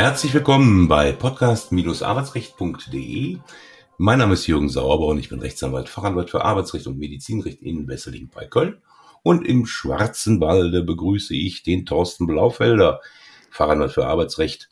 Herzlich willkommen bei podcast-arbeitsrecht.de. Mein Name ist Jürgen Sauber und ich bin Rechtsanwalt, Fachanwalt für Arbeitsrecht und Medizinrecht in Wesseling bei Köln. Und im Schwarzenwalde begrüße ich den Thorsten Blaufelder, Fachanwalt für Arbeitsrecht,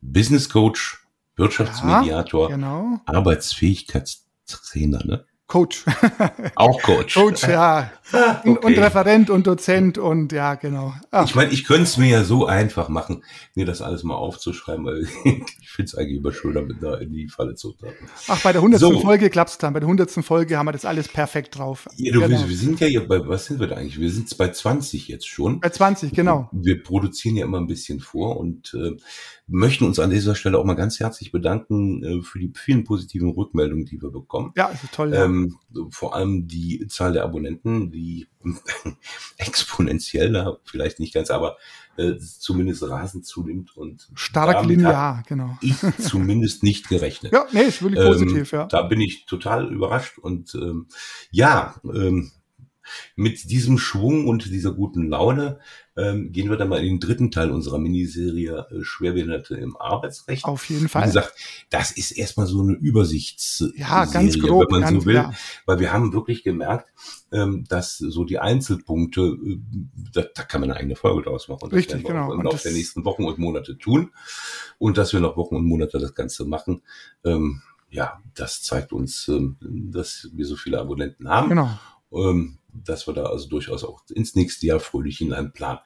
Business Coach, Wirtschaftsmediator, ja, genau. Arbeitsfähigkeitstrainer, ne? Coach. Auch Coach. Coach, ja. Ah, okay. Und Referent und Dozent und ja, genau. Ah. Ich meine, ich könnte es mir ja so einfach machen, mir das alles mal aufzuschreiben, weil ich finde es eigentlich überschuld, damit da in die Falle zu treten. Ach, bei der hundertsten so. Folge klappt es dann. Bei der hundertsten Folge haben wir das alles perfekt drauf. Ja, du, genau. wir, wir, sind ja hier bei, was sind wir da eigentlich? Wir sind bei 20 jetzt schon. Bei 20, genau. Wir produzieren ja immer ein bisschen vor und äh, möchten uns an dieser Stelle auch mal ganz herzlich bedanken äh, für die vielen positiven Rückmeldungen, die wir bekommen. Ja, ist toll. Ja. Ähm, vor allem die Zahl der Abonnenten, die exponentiell, vielleicht nicht ganz, aber äh, zumindest rasend zunimmt und stark linear, genau. Ich zumindest nicht gerechnet. Ja, nee, ist wirklich ähm, positiv, ja. Da bin ich total überrascht und ähm, ja, ähm, mit diesem Schwung und dieser guten Laune ähm, gehen wir dann mal in den dritten Teil unserer Miniserie äh, Schwerbehinderte im Arbeitsrecht. Auf jeden Fall. Wie gesagt, das ist erstmal so eine Übersichtsserie, ja, ganz grob, wenn man ganz, so will, ja. weil wir haben wirklich gemerkt, ähm, dass so die Einzelpunkte, äh, da, da kann man eine eigene Folge draus machen. Das Richtig, genau. Im Laufe der nächsten Wochen und Monate tun und dass wir noch Wochen und Monate das Ganze machen. Ähm, ja, das zeigt uns, ähm, dass wir so viele Abonnenten haben. Genau. Dass wir da also durchaus auch ins nächste Jahr fröhlich hinein planen.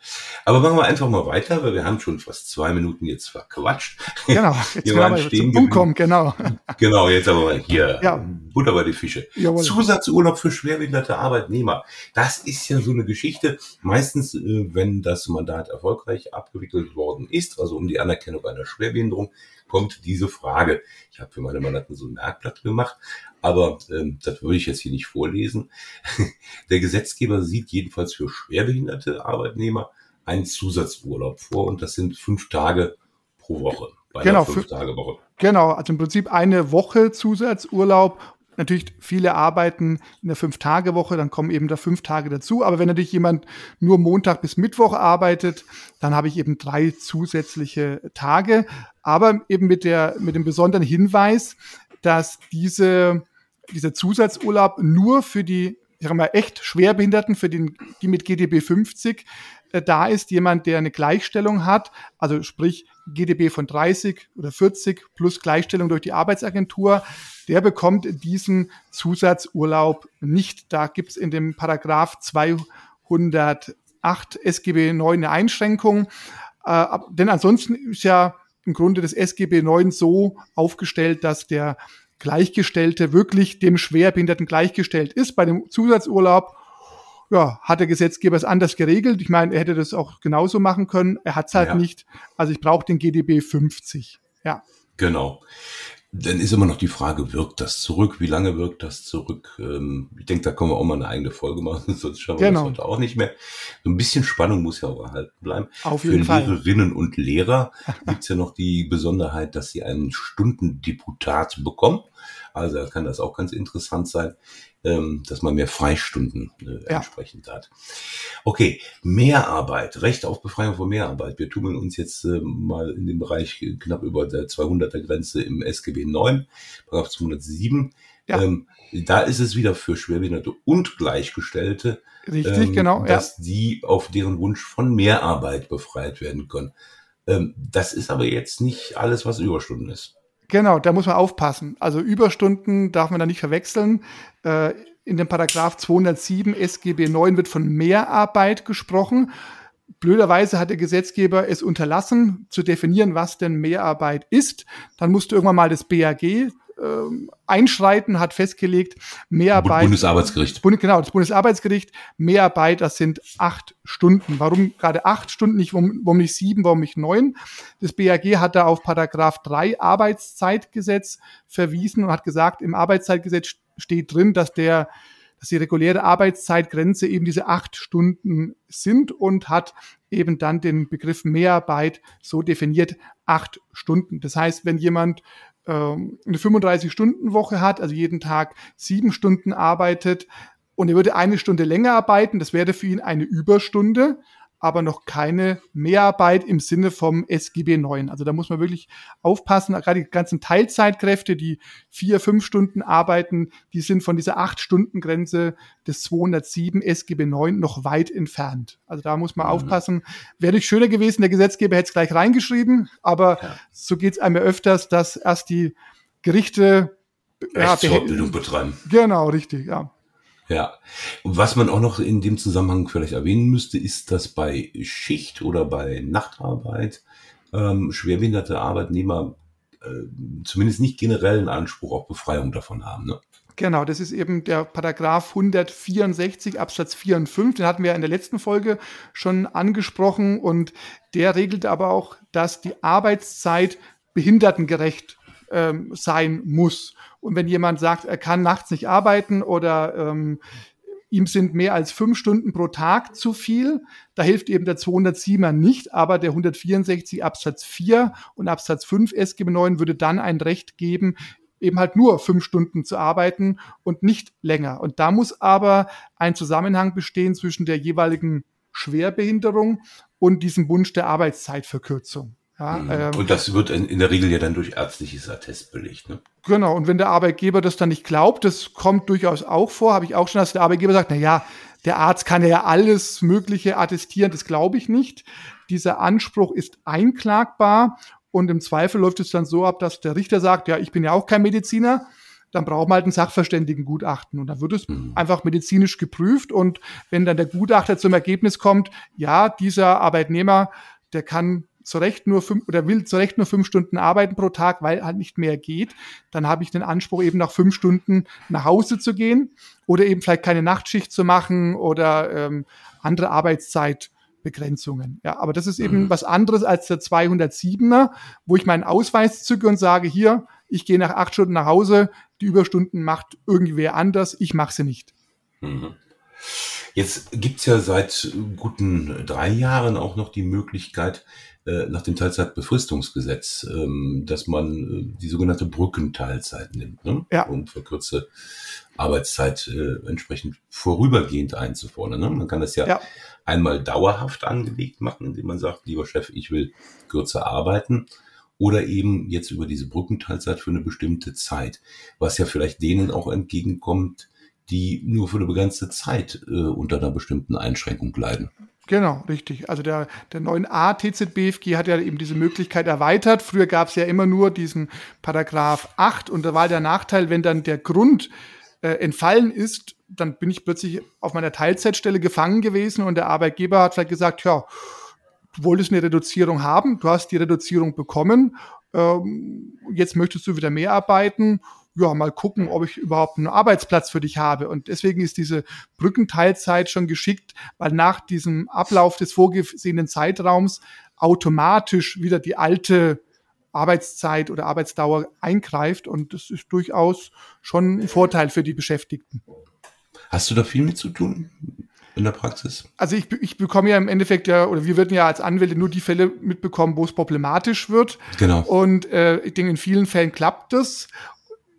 Aber machen wir einfach mal weiter, weil wir haben schon fast zwei Minuten jetzt verquatscht. Genau, jetzt wir waren stehen zum kommen, genau. Genau, jetzt aber mal hier. Ja. Butter bei die Fische. Jawohl. Zusatzurlaub für schwerbehinderte Arbeitnehmer. Das ist ja so eine Geschichte. Meistens, äh, wenn das Mandat erfolgreich abgewickelt worden ist, also um die Anerkennung einer Schwerbehinderung, kommt diese Frage. Ich habe für meine Mandanten so ein Merkblatt gemacht, aber ähm, das würde ich jetzt hier nicht vorlesen. Der Gesetzgeber sieht jedenfalls für schwerbehinderte Arbeitnehmer einen Zusatzurlaub vor und das sind fünf Tage pro Woche. Bei genau, fünf Tage Woche. Genau, also im Prinzip eine Woche Zusatzurlaub natürlich viele arbeiten in der Fünf-Tage-Woche, dann kommen eben da fünf Tage dazu. Aber wenn natürlich jemand nur Montag bis Mittwoch arbeitet, dann habe ich eben drei zusätzliche Tage. Aber eben mit der, mit dem besonderen Hinweis, dass diese, dieser Zusatzurlaub nur für die, ich sag mal, echt Schwerbehinderten, für den, die mit GDB 50 äh, da ist, jemand, der eine Gleichstellung hat, also sprich GDB von 30 oder 40 plus Gleichstellung durch die Arbeitsagentur, der bekommt diesen Zusatzurlaub nicht. Da gibt's in dem Paragraph 208 SGB 9 eine Einschränkung. Äh, denn ansonsten ist ja im Grunde das SGB 9 so aufgestellt, dass der Gleichgestellte wirklich dem Schwerbehinderten gleichgestellt ist. Bei dem Zusatzurlaub ja, hat der Gesetzgeber es anders geregelt. Ich meine, er hätte das auch genauso machen können. Er hat es halt ja. nicht. Also ich brauche den GDB 50. Ja. Genau. Dann ist immer noch die Frage, wirkt das zurück? Wie lange wirkt das zurück? Ähm, ich denke, da können wir auch mal eine eigene Folge machen, sonst schauen wir genau. das heute auch nicht mehr. So ein bisschen Spannung muss ja auch erhalten bleiben. Auf jeden Für Fall. Lehrerinnen und Lehrer gibt's ja noch die Besonderheit, dass sie einen Stundendeputat bekommen. Also kann das auch ganz interessant sein ähm, dass man mehr Freistunden äh, ja. entsprechend hat. Okay, Mehrarbeit, Recht auf Befreiung von Mehrarbeit. Wir tummeln uns jetzt äh, mal in dem Bereich knapp über der 200er Grenze im SGB 9, Paragraph 207. Ja. Ähm, da ist es wieder für Schwerbehinderte und Gleichgestellte, Richtig, ähm, genau, dass ja. die auf deren Wunsch von Mehrarbeit befreit werden können. Ähm, das ist aber jetzt nicht alles, was Überstunden ist. Genau, da muss man aufpassen. Also Überstunden darf man da nicht verwechseln. Äh, in dem Paragraph 207 SGB 9 wird von Mehrarbeit gesprochen. Blöderweise hat der Gesetzgeber es unterlassen, zu definieren, was denn Mehrarbeit ist. Dann musste irgendwann mal das BAG äh, einschreiten, hat festgelegt, Mehrarbeit. Bundesarbeitsgericht. Bund, genau, das Bundesarbeitsgericht, Mehrarbeit, das sind acht Stunden. Warum gerade acht Stunden, nicht, warum, warum nicht sieben, warum nicht neun? Das BAG hat da auf Paragraph 3 Arbeitszeitgesetz verwiesen und hat gesagt, im Arbeitszeitgesetz steht drin, dass der dass die reguläre Arbeitszeitgrenze eben diese acht Stunden sind und hat eben dann den Begriff Mehrarbeit so definiert, acht Stunden. Das heißt, wenn jemand ähm, eine 35-Stunden-Woche hat, also jeden Tag sieben Stunden arbeitet und er würde eine Stunde länger arbeiten, das wäre für ihn eine Überstunde. Aber noch keine Mehrarbeit im Sinne vom SGB 9. Also da muss man wirklich aufpassen. Gerade die ganzen Teilzeitkräfte, die vier, fünf Stunden arbeiten, die sind von dieser acht Stunden Grenze des 207 SGB 9 noch weit entfernt. Also da muss man mhm. aufpassen. Wäre nicht schöner gewesen, der Gesetzgeber hätte es gleich reingeschrieben, aber ja. so geht es einem öfters, dass erst die Gerichte Rechtsfortbildung ja, betreiben. Genau, richtig, ja. Ja. Und was man auch noch in dem Zusammenhang vielleicht erwähnen müsste, ist, dass bei Schicht oder bei Nachtarbeit ähm, schwerbehinderte Arbeitnehmer äh, zumindest nicht generellen Anspruch auf Befreiung davon haben. Ne? Genau, das ist eben der Paragraph 164 Absatz 4 und 5. Den hatten wir in der letzten Folge schon angesprochen und der regelt aber auch, dass die Arbeitszeit behindertengerecht ähm, sein muss. Und wenn jemand sagt, er kann nachts nicht arbeiten oder ähm, ihm sind mehr als fünf Stunden pro Tag zu viel, da hilft eben der 207er nicht, aber der 164 Absatz 4 und Absatz 5 SGB 9 würde dann ein Recht geben, eben halt nur fünf Stunden zu arbeiten und nicht länger. Und da muss aber ein Zusammenhang bestehen zwischen der jeweiligen Schwerbehinderung und diesem Wunsch der Arbeitszeitverkürzung. Ja, mhm. ähm, und das wird in, in, der Regel ja dann durch ärztliches Attest belegt. Ne? Genau, und wenn der Arbeitgeber das dann nicht glaubt, das kommt durchaus auch vor, habe ich auch schon, dass der Arbeitgeber sagt, na ja, der Arzt kann ja alles Mögliche attestieren, das glaube ich nicht. Dieser Anspruch ist einklagbar und im Zweifel läuft es dann so ab, dass der Richter sagt, ja, ich bin ja auch kein Mediziner, dann braucht man halt ein Sachverständigengutachten und dann wird es mhm. einfach medizinisch geprüft und wenn dann der Gutachter zum Ergebnis kommt, ja, dieser Arbeitnehmer, der kann zu Recht nur fünf oder will zu Recht nur fünf Stunden arbeiten pro Tag, weil halt nicht mehr geht, dann habe ich den Anspruch, eben nach fünf Stunden nach Hause zu gehen oder eben vielleicht keine Nachtschicht zu machen oder ähm, andere Arbeitszeitbegrenzungen. Ja, aber das ist eben mhm. was anderes als der 207er, wo ich meinen Ausweis zücke und sage, hier, ich gehe nach acht Stunden nach Hause, die Überstunden macht irgendwer anders, ich mache sie nicht. Mhm. Jetzt gibt's ja seit guten drei Jahren auch noch die Möglichkeit, nach dem Teilzeitbefristungsgesetz, ähm, dass man äh, die sogenannte Brückenteilzeit nimmt ne? ja. und verkürzte Arbeitszeit äh, entsprechend vorübergehend einzufordern. Ne? Man kann das ja, ja, einmal dauerhaft angelegt machen, indem man sagt, lieber Chef, ich will kürzer arbeiten oder eben jetzt über diese Brückenteilzeit für eine bestimmte Zeit, was ja vielleicht denen auch entgegenkommt, die nur für eine begrenzte Zeit äh, unter einer bestimmten Einschränkung leiden. Genau, richtig. Also der, der 9a TZBFG hat ja eben diese Möglichkeit erweitert. Früher gab es ja immer nur diesen Paragraph 8 und da war der Nachteil, wenn dann der Grund äh, entfallen ist, dann bin ich plötzlich auf meiner Teilzeitstelle gefangen gewesen und der Arbeitgeber hat vielleicht gesagt, ja, du wolltest eine Reduzierung haben, du hast die Reduzierung bekommen, ähm, jetzt möchtest du wieder mehr arbeiten ja, mal gucken, ob ich überhaupt einen Arbeitsplatz für dich habe. Und deswegen ist diese Brückenteilzeit schon geschickt, weil nach diesem Ablauf des vorgesehenen Zeitraums automatisch wieder die alte Arbeitszeit oder Arbeitsdauer eingreift. Und das ist durchaus schon ein Vorteil für die Beschäftigten. Hast du da viel mit zu tun? in der Praxis? Also ich, ich bekomme ja im Endeffekt ja, oder wir würden ja als Anwälte nur die Fälle mitbekommen, wo es problematisch wird. Genau. Und äh, ich denke, in vielen Fällen klappt das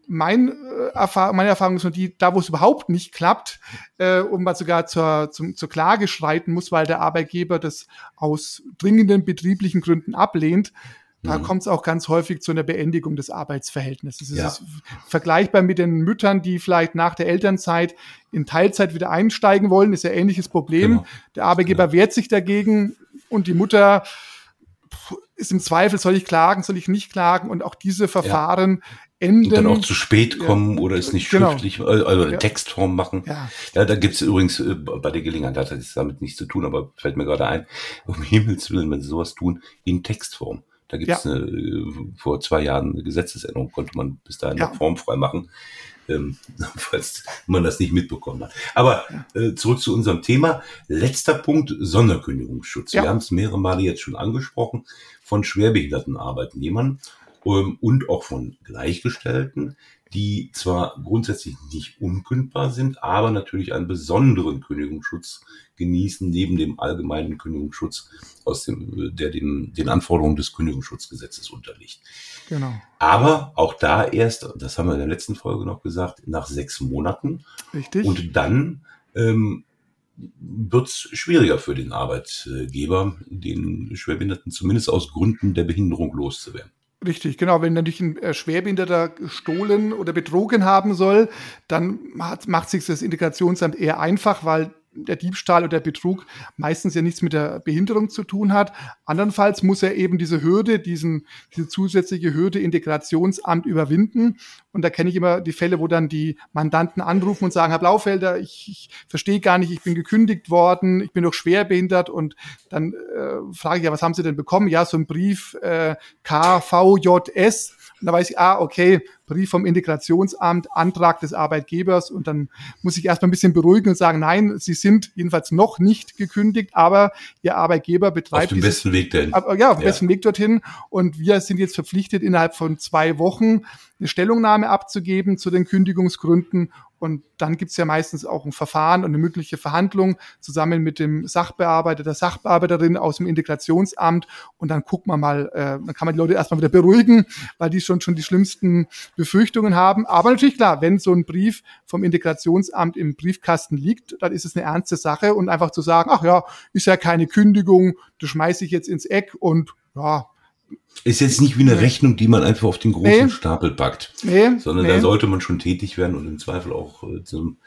mein, äh, Erfahrung, meine Erfahrung ist nur die, da wo es überhaupt nicht klappt äh, und man sogar zur, zum, zur Klage schreiten muss, weil der Arbeitgeber das aus dringenden betrieblichen Gründen ablehnt, da mhm. kommt es auch ganz häufig zu einer Beendigung des Arbeitsverhältnisses. Es ja. ist vergleichbar mit den Müttern, die vielleicht nach der Elternzeit in Teilzeit wieder einsteigen wollen, ist ja ähnliches Problem. Genau. Der Arbeitgeber genau. wehrt sich dagegen und die Mutter ist im Zweifel, soll ich klagen, soll ich nicht klagen? Und auch diese Verfahren ja enden. Und dann auch zu spät kommen ja, oder es nicht genau. schriftlich, also in ja. Textform machen. Ja, ja da gibt's übrigens äh, bei der Gelegenheit, hat das damit nichts zu tun, aber fällt mir gerade ein, um Himmels Willen, wenn sie sowas tun, in Textform. Da gibt's ja. eine, äh, vor zwei Jahren eine Gesetzesänderung, konnte man bis dahin ja. noch formfrei machen, ähm, falls man das nicht mitbekommen hat. Aber äh, zurück zu unserem Thema. Letzter Punkt, Sonderkündigungsschutz. Wir haben es mehrere Male jetzt schon angesprochen von schwerbehinderten Arbeitnehmern und auch von Gleichgestellten, die zwar grundsätzlich nicht unkündbar sind, aber natürlich einen besonderen Kündigungsschutz genießen, neben dem allgemeinen Kündigungsschutz, aus dem, der dem, den Anforderungen des Kündigungsschutzgesetzes unterliegt. Genau. Aber auch da erst, das haben wir in der letzten Folge noch gesagt, nach sechs Monaten. Richtig. Und dann ähm, wird es schwieriger für den Arbeitgeber, den Schwerbehinderten zumindest aus Gründen der Behinderung loszuwerden. Richtig, genau. Wenn natürlich ein äh, Schwerbehinderter gestohlen oder betrogen haben soll, dann macht, macht sich das Integrationsamt eher einfach, weil der Diebstahl oder der Betrug meistens ja nichts mit der Behinderung zu tun hat. Andernfalls muss er eben diese Hürde, diesen, diese zusätzliche Hürde Integrationsamt überwinden. Und da kenne ich immer die Fälle, wo dann die Mandanten anrufen und sagen, Herr Blaufelder, ich, ich verstehe gar nicht, ich bin gekündigt worden, ich bin doch schwerbehindert. Und dann äh, frage ich ja, was haben Sie denn bekommen? Ja, so ein Brief äh, KVJS und da weiß ich, ah, okay, Brief vom Integrationsamt, Antrag des Arbeitgebers. Und dann muss ich erstmal ein bisschen beruhigen und sagen, nein, Sie sind jedenfalls noch nicht gekündigt, aber Ihr Arbeitgeber betreibt. Auf dem dieses, besten Weg dorthin. Ja, auf dem ja. besten Weg dorthin. Und wir sind jetzt verpflichtet, innerhalb von zwei Wochen eine Stellungnahme abzugeben zu den Kündigungsgründen und dann gibt's ja meistens auch ein Verfahren und eine mögliche Verhandlung zusammen mit dem Sachbearbeiter, der Sachbearbeiterin aus dem Integrationsamt. Und dann guckt man mal, äh, dann kann man die Leute erstmal wieder beruhigen, weil die schon schon die schlimmsten Befürchtungen haben. Aber natürlich klar, wenn so ein Brief vom Integrationsamt im Briefkasten liegt, dann ist es eine ernste Sache und einfach zu sagen, ach ja, ist ja keine Kündigung, das schmeiße ich jetzt ins Eck und ja, ist jetzt nicht wie eine Rechnung, die man einfach auf den großen nee. Stapel packt, nee. sondern nee. da sollte man schon tätig werden und im Zweifel auch äh, zum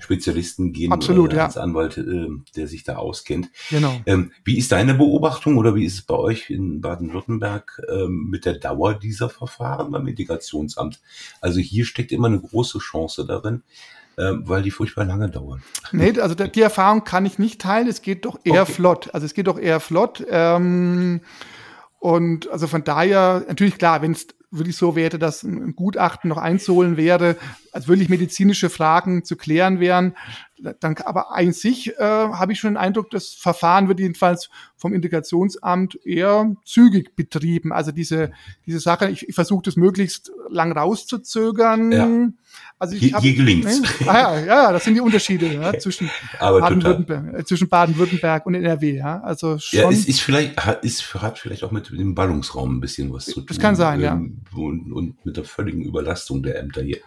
Spezialisten gehen Absolut, oder ja. als Anwalt, äh, der sich da auskennt. Genau. Ähm, wie ist deine Beobachtung oder wie ist es bei euch in Baden-Württemberg ähm, mit der Dauer dieser Verfahren beim Integrationsamt? Also hier steckt immer eine große Chance darin, äh, weil die furchtbar lange dauern. Nee, also die Erfahrung kann ich nicht teilen. Es geht doch eher okay. flott. Also es geht doch eher flott. Ähm, und also von daher, natürlich klar, wenn es wirklich so wäre, dass ein Gutachten noch einzuholen wäre, als wirklich medizinische Fragen zu klären wären, dann, aber an sich äh, habe ich schon den Eindruck, das Verfahren wird jedenfalls vom Integrationsamt eher zügig betrieben. Also diese, diese Sache, ich, ich versuche das möglichst lang rauszuzögern. Ja. Also ich hier, hab, hier gelingt's. Ne? Ah, ja, ja, das sind die Unterschiede ja, zwischen Baden-Württemberg äh, zwischen Baden-Württemberg und NRW. Ja, also schon. Ja, es ist vielleicht hat, ist, hat vielleicht auch mit dem Ballungsraum ein bisschen was zu tun. Das kann sein, ja. Ähm, und, und mit der völligen Überlastung der Ämter hier.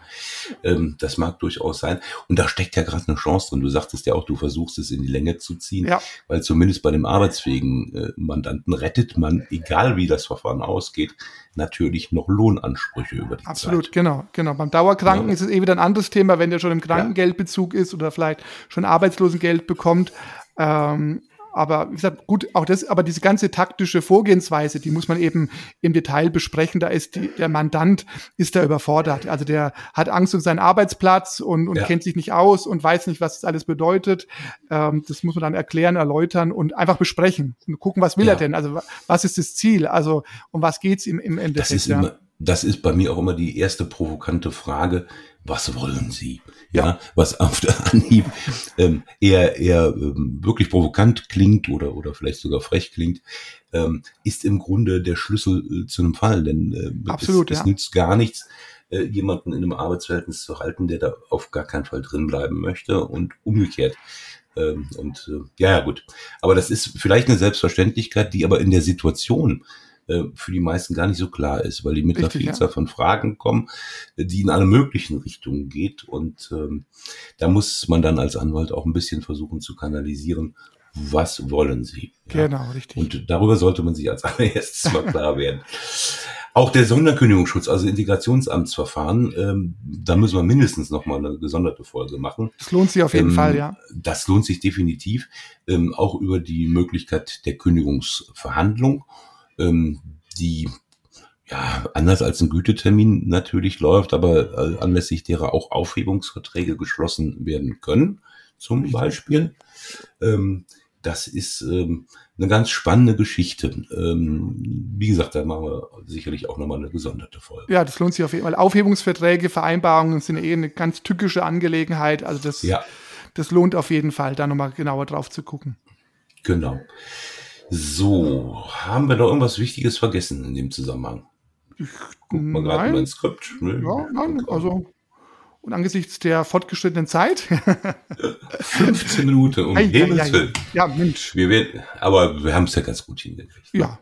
Ähm, das mag durchaus sein. Und da steckt ja gerade eine Chance drin. Du sagtest ja auch, du versuchst es in die Länge zu ziehen, ja. weil zumindest bei dem arbeitsfähigen äh, Mandanten rettet man, egal wie das Verfahren ausgeht, natürlich noch Lohnansprüche über die Absolut, Zeit. genau, genau. Beim Dauerkranken ja. ist es eh wieder ein anderes Thema, wenn der schon im Krankengeldbezug ist oder vielleicht schon Arbeitslosengeld bekommt. Ähm, aber wie gesagt, gut, auch das, aber diese ganze taktische Vorgehensweise, die muss man eben im Detail besprechen. Da ist die, der Mandant ist da überfordert. Also der hat Angst um seinen Arbeitsplatz und, und ja. kennt sich nicht aus und weiß nicht, was das alles bedeutet. Ähm, das muss man dann erklären, erläutern und einfach besprechen und gucken, was will ja. er denn? Also was ist das Ziel? Also um was geht's im, im Endeffekt? Das ist, immer, das ist bei mir auch immer die erste provokante Frage was wollen Sie? Ja, ja was auf der Anhieb ähm, eher, eher ähm, wirklich provokant klingt oder, oder vielleicht sogar frech klingt, ähm, ist im Grunde der Schlüssel äh, zu einem Fall. Denn äh, Absolut, es, ja. es nützt gar nichts, äh, jemanden in einem Arbeitsverhältnis zu halten, der da auf gar keinen Fall drin bleiben möchte und umgekehrt. Ähm, und äh, ja, ja, gut. Aber das ist vielleicht eine Selbstverständlichkeit, die aber in der Situation äh, für die meisten gar nicht so klar ist, weil die mit einer Vielzahl ja. von Fragen kommen, die in alle möglichen Richtungen geht. Und ähm, da muss man dann als Anwalt auch ein bisschen versuchen zu kanalisieren, was wollen sie. Ja? Genau, richtig. Und darüber sollte man sich als allererstes mal klar werden. Auch der Sonderkündigungsschutz, also Integrationsamtsverfahren, ähm, da müssen wir mindestens noch mal eine gesonderte Folge machen. Das lohnt sich auf jeden ähm, Fall, ja. Das lohnt sich definitiv. Ähm, auch über die Möglichkeit der Kündigungsverhandlung ähm, die ja, anders als ein Gütetermin natürlich läuft, aber äh, anlässlich derer auch Aufhebungsverträge geschlossen werden können, zum Beispiel. Ähm, das ist ähm, eine ganz spannende Geschichte. Ähm, wie gesagt, da machen wir sicherlich auch nochmal eine gesonderte Folge. Ja, das lohnt sich auf jeden Fall. Aufhebungsverträge, Vereinbarungen sind eh eine ganz tückische Angelegenheit. Also das, ja. das lohnt auf jeden Fall, da nochmal genauer drauf zu gucken. Genau. So, haben wir noch irgendwas Wichtiges vergessen in dem Zusammenhang? Ich guck mal gerade in mein Skript. Ne? Ja, nein, also und angesichts der fortgeschrittenen Zeit. 15 Minuten, um Himmels Willen. Ja, Mensch. Wir werden, aber wir haben es ja ganz gut hingekriegt. Ne? Ja.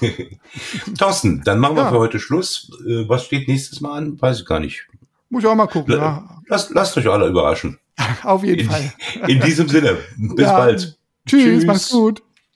Thorsten, dann machen wir ja. für heute Schluss. Äh, was steht nächstes Mal an? Weiß ich gar nicht. Muss ich auch mal gucken. ja. Lasst, lasst euch alle überraschen. Auf jeden in, Fall. In diesem Sinne, bis ja, bald. Tschüss, tschüss, mach's gut.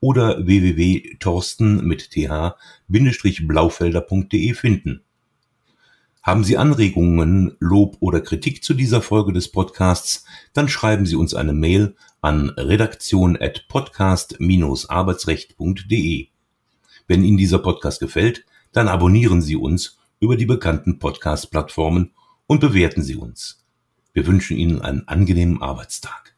oder www.torsten mit th-blaufelder.de finden. Haben Sie Anregungen, Lob oder Kritik zu dieser Folge des Podcasts, dann schreiben Sie uns eine Mail an redaktion@podcast-arbeitsrecht.de. Wenn Ihnen dieser Podcast gefällt, dann abonnieren Sie uns über die bekannten Podcast-Plattformen und bewerten Sie uns. Wir wünschen Ihnen einen angenehmen Arbeitstag.